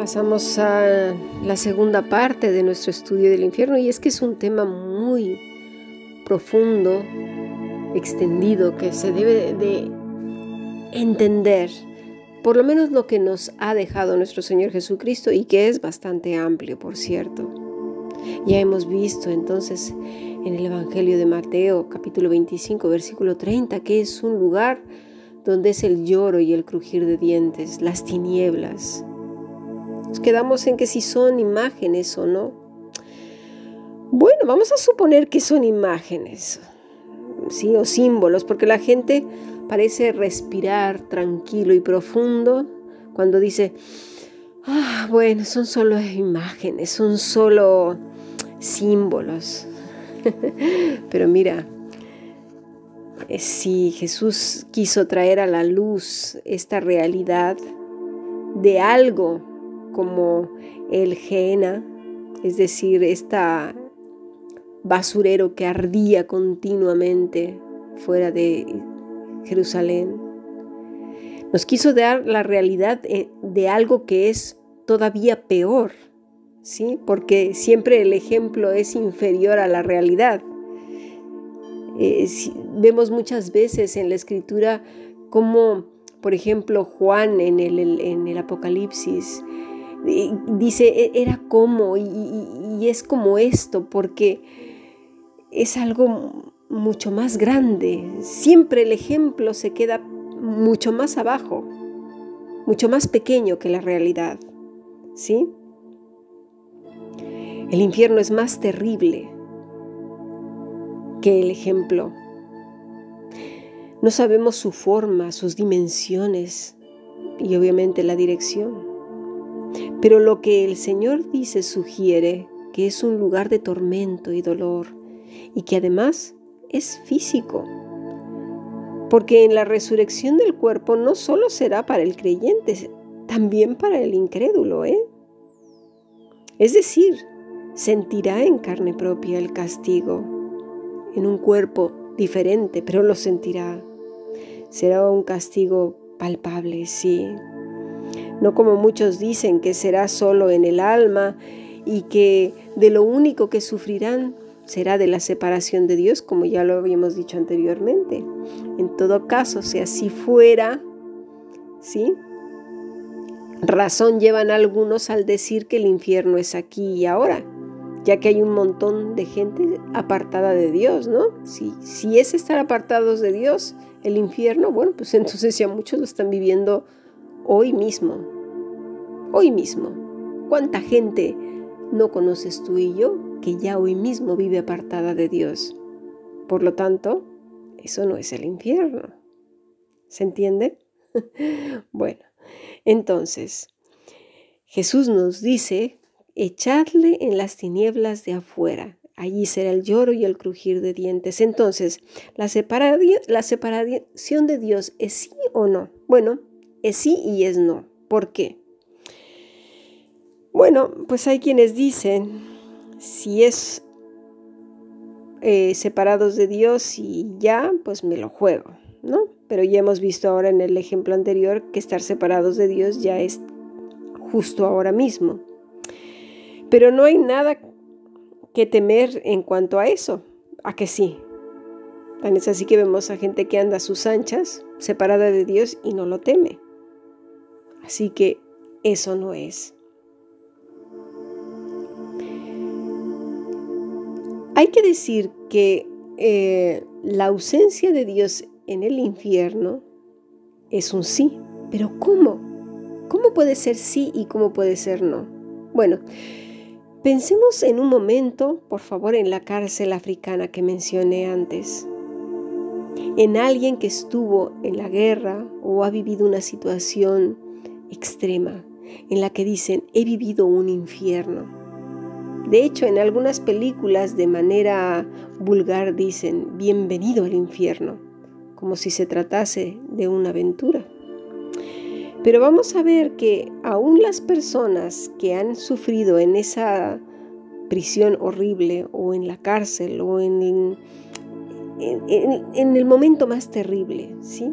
pasamos a la segunda parte de nuestro estudio del infierno y es que es un tema muy profundo, extendido, que se debe de entender, por lo menos lo que nos ha dejado nuestro Señor Jesucristo y que es bastante amplio, por cierto. Ya hemos visto entonces en el Evangelio de Mateo capítulo 25 versículo 30 que es un lugar donde es el lloro y el crujir de dientes, las tinieblas, quedamos en que si son imágenes o no. Bueno, vamos a suponer que son imágenes, sí, o símbolos, porque la gente parece respirar tranquilo y profundo cuando dice, ah, bueno, son solo imágenes, son solo símbolos. Pero mira, eh, si Jesús quiso traer a la luz esta realidad de algo como el Jena, es decir, esta basurero que ardía continuamente fuera de Jerusalén. Nos quiso dar la realidad eh, de algo que es todavía peor, ¿sí? Porque siempre el ejemplo es inferior a la realidad. Eh, vemos muchas veces en la escritura como, por ejemplo, Juan en el Apocalipsis dice, e, era como y, es como esto, porque es algo mucho más grande. Siempre el ejemplo se queda mucho más abajo, mucho más pequeño que la realidad. ¿Sí? El infierno es más terrible que el ejemplo. No sabemos su forma, sus dimensiones y obviamente la dirección. Pero lo que el Señor dice sugiere que es un lugar de tormento y dolor y que además es físico. Porque en la resurrección del cuerpo no solo será para el creyente, también para el incrédulo, ¿eh? Es decir, sentirá en carne propia el castigo, en un cuerpo diferente, pero lo sentirá. Será un castigo palpable, sí, no como muchos dicen que será solo en el alma y que de lo único que sufrirán será de la separación de Dios, como ya lo habíamos dicho anteriormente. En todo caso, si así fuera, ¿sí? Razón llevan algunos al decir que el infierno es aquí y ahora, ya que hay un montón de gente apartada de Dios, ¿no? Si, si es estar apartados de Dios, el infierno, bueno, pues entonces ya muchos lo están viviendo hoy mismo, hoy mismo. ¿Cuánta gente no conoces tú y yo que ya hoy mismo vive apartada de Dios? Por lo tanto, eso no es el infierno. ¿Se entiende? bueno, entonces, Jesús nos dice, echadle en las tinieblas de afuera. Allí será el lloro y el crujir de dientes. Entonces, ¿la, separación de Dios es sí o no? Bueno, es sí y es no. ¿Por qué? Bueno, pues hay quienes dicen, si es eh, separados de Dios y ya, pues me lo juego, ¿no? Pero ya hemos visto ahora en el ejemplo anterior que estar separados de Dios ya es justo ahora mismo. Pero no hay nada que temer en cuanto a eso, a que sí. Tan es así que vemos a gente que anda a sus anchas, separada de Dios y no lo teme. Así que eso no es. Hay que decir que eh, la ausencia de Dios en el infierno es un sí, pero ¿cómo? ¿Cómo puede ser sí y cómo puede ser no? Bueno, pensemos en un momento, por favor, en la cárcel africana que mencioné antes, en alguien que estuvo en la guerra o ha vivido una situación extrema en la que dicen, he vivido un infierno. De hecho, en algunas películas de manera vulgar dicen, bienvenido al infierno, como si se tratase de una aventura. Pero vamos a ver que aún las personas que han sufrido en esa prisión horrible o en la cárcel o en, en, en el momento más terrible, ¿sí?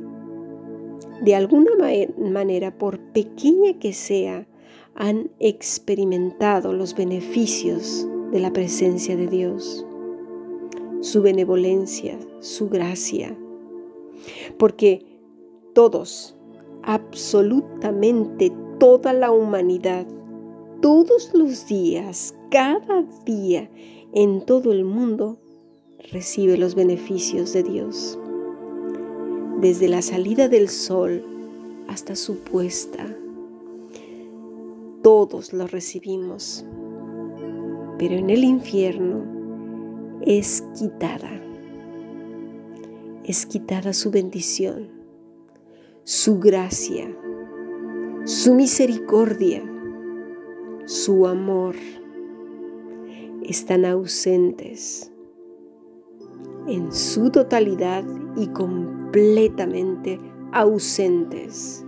De alguna manera, por pequeña que sea, han experimentado los beneficios de la presencia de Dios, su benevolencia, su gracia, porque todos, absolutamente toda la humanidad, todos los días, cada día, en todo el mundo, recibe los beneficios de Dios. Desde la salida del sol hasta su puesta, todos lo recibimos, pero en el infierno es quitada, es quitada su bendición, su gracia, su misericordia, su amor. Están ausentes en su totalidad y completamente ausentes.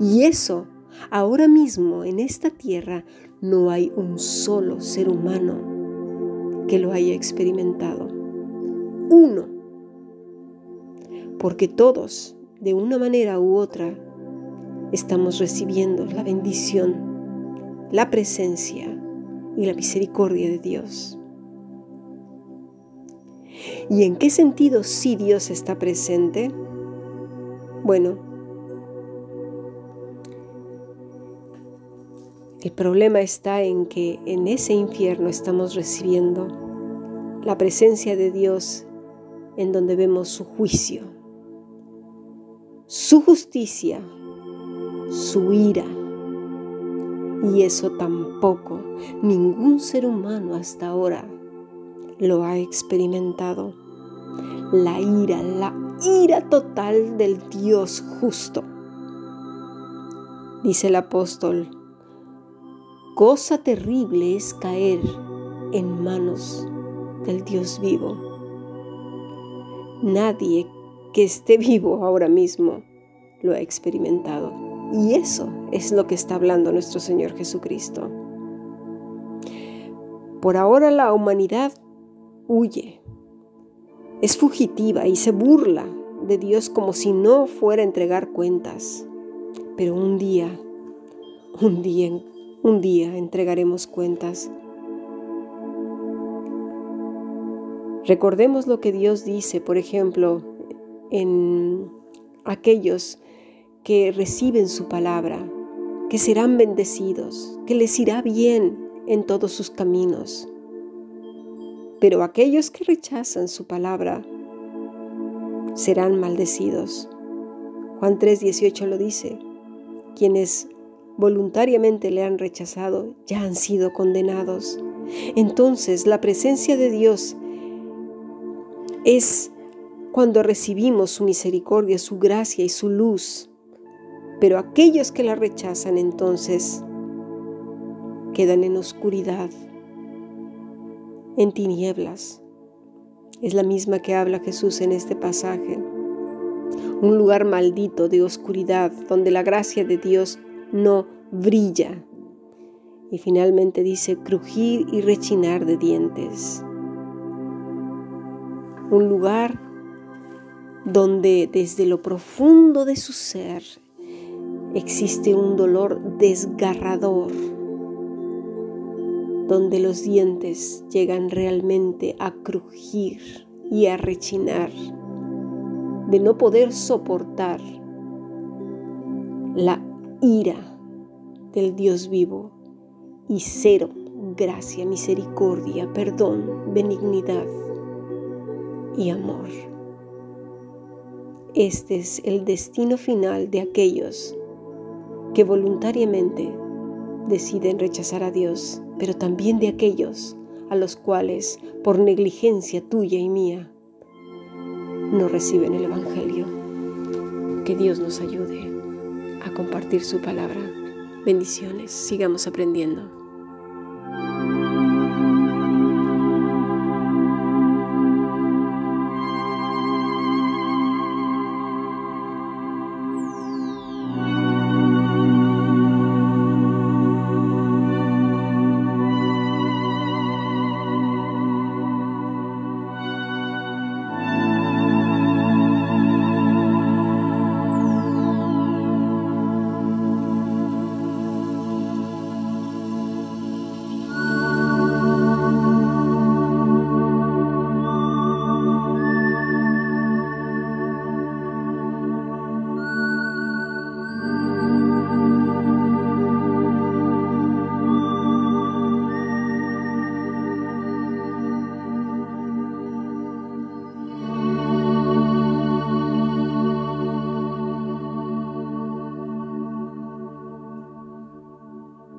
Y eso Ahora mismo en esta tierra no hay un solo ser humano que lo haya experimentado. Uno. Porque todos, de una manera u otra, estamos recibiendo la bendición, la presencia y la misericordia de Dios. ¿Y en qué sentido sí Dios está presente? Bueno, El problema está en que en ese infierno estamos recibiendo la presencia de Dios en donde vemos su juicio, su justicia, su ira. Y eso tampoco ningún ser humano hasta ahora lo ha experimentado. La ira, la ira total del Dios justo. Dice el apóstol Cosa terrible es caer en manos del Dios vivo. Nadie que esté vivo ahora mismo lo ha experimentado. Y eso es lo que está hablando nuestro Señor Jesucristo. Por ahora la humanidad huye, es fugitiva y se burla de Dios como si no fuera a entregar cuentas. Pero un día, un día un día entregaremos cuentas. Recordemos lo que Dios dice, por ejemplo, en aquellos que reciben su palabra, que serán bendecidos, que les irá bien en todos sus caminos. Pero aquellos que rechazan su palabra serán maldecidos. Juan 3:18 lo dice, quienes voluntariamente le han rechazado ya han sido condenados. Entonces la presencia de Dios es cuando recibimos su misericordia, su gracia y su luz. Pero aquellos que la rechazan entonces quedan en oscuridad, en tinieblas. Es la misma que habla Jesús en este pasaje. Un lugar maldito de oscuridad donde la gracia de Dios no brilla. Y finalmente dice crujir y rechinar de dientes. Un lugar donde desde lo profundo de su ser existe un dolor desgarrador, donde los dientes llegan realmente a crujir y a rechinar, de no poder soportar la ira del Dios vivo y cero gracia, misericordia, perdón, benignidad y amor. Este es el destino final de aquellos que voluntariamente deciden rechazar a Dios, pero también de aquellos a los cuales, por negligencia tuya y mía, no reciben el Evangelio. Que Dios nos ayude a compartir su palabra. Bendiciones, sigamos aprendiendo.